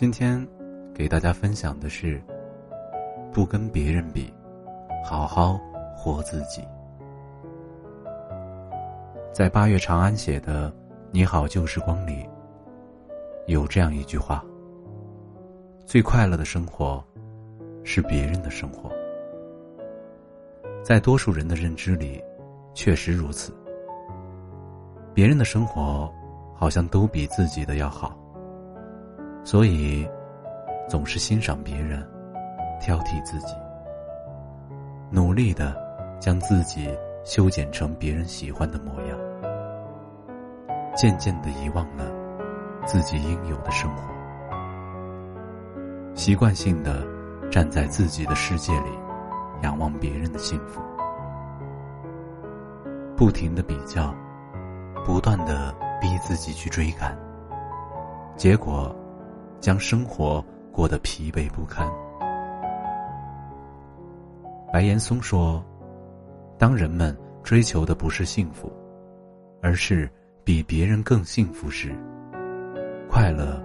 今天给大家分享的是：不跟别人比，好好活自己。在八月长安写的《你好旧时光》里，有这样一句话：最快乐的生活，是别人的生活。在多数人的认知里，确实如此。别人的生活，好像都比自己的要好。所以，总是欣赏别人，挑剔自己，努力的将自己修剪成别人喜欢的模样，渐渐的遗忘了自己应有的生活，习惯性的站在自己的世界里，仰望别人的幸福，不停的比较，不断的逼自己去追赶，结果。将生活过得疲惫不堪。白岩松说：“当人们追求的不是幸福，而是比别人更幸福时，快乐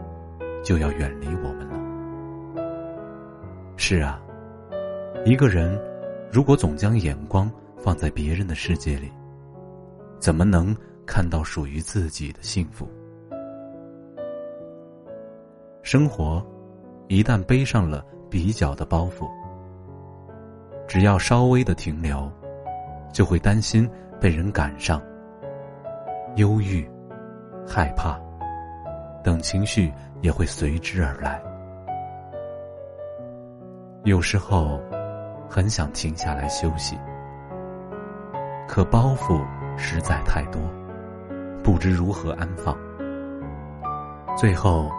就要远离我们了。”是啊，一个人如果总将眼光放在别人的世界里，怎么能看到属于自己的幸福？生活，一旦背上了比较的包袱，只要稍微的停留，就会担心被人赶上。忧郁、害怕等情绪也会随之而来。有时候，很想停下来休息，可包袱实在太多，不知如何安放。最后。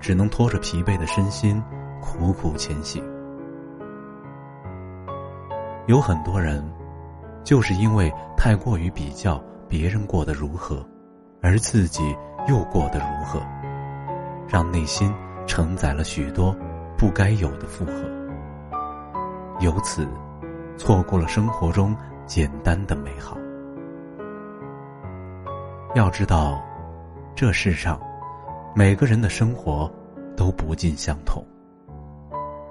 只能拖着疲惫的身心，苦苦前行。有很多人，就是因为太过于比较别人过得如何，而自己又过得如何，让内心承载了许多不该有的负荷，由此错过了生活中简单的美好。要知道，这世上。每个人的生活都不尽相同，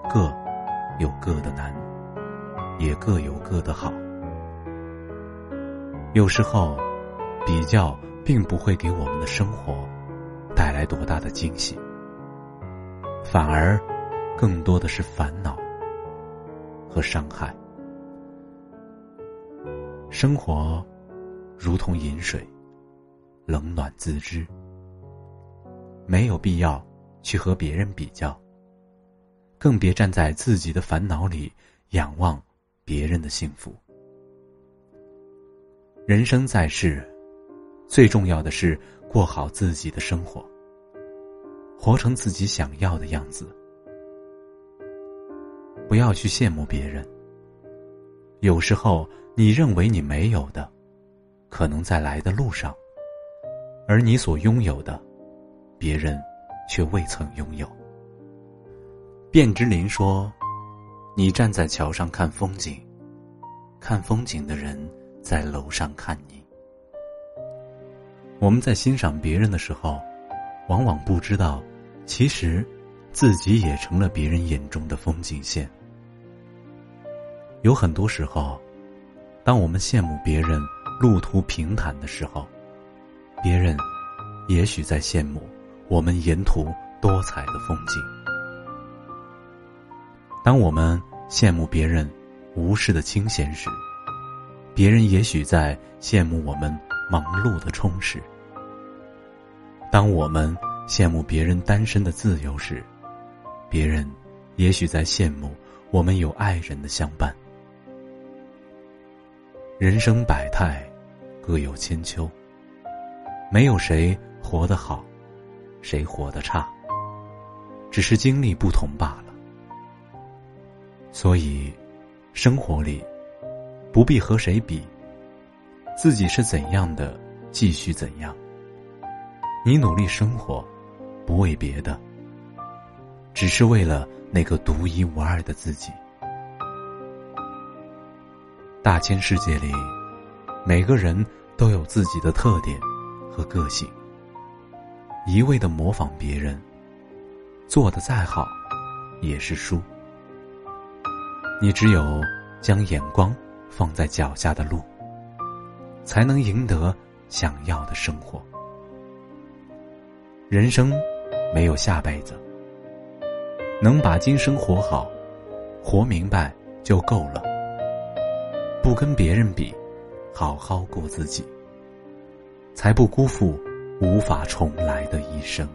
各有各的难，也各有各的好。有时候，比较并不会给我们的生活带来多大的惊喜，反而更多的是烦恼和伤害。生活如同饮水，冷暖自知。没有必要去和别人比较，更别站在自己的烦恼里仰望别人的幸福。人生在世，最重要的是过好自己的生活，活成自己想要的样子。不要去羡慕别人。有时候，你认为你没有的，可能在来的路上，而你所拥有的。别人却未曾拥有。卞之琳说：“你站在桥上看风景，看风景的人在楼上看你。”我们在欣赏别人的时候，往往不知道，其实自己也成了别人眼中的风景线。有很多时候，当我们羡慕别人路途平坦的时候，别人也许在羡慕。我们沿途多彩的风景。当我们羡慕别人无事的清闲时，别人也许在羡慕我们忙碌的充实。当我们羡慕别人单身的自由时，别人也许在羡慕我们有爱人的相伴。人生百态，各有千秋。没有谁活得好，谁活得差，只是经历不同罢了。所以，生活里不必和谁比，自己是怎样的，继续怎样。你努力生活，不为别的，只是为了那个独一无二的自己。大千世界里，每个人都有自己的特点。和个性，一味的模仿别人，做的再好，也是输。你只有将眼光放在脚下的路，才能赢得想要的生活。人生没有下辈子，能把今生活好，活明白就够了。不跟别人比，好好过自己。才不辜负无法重来的一生。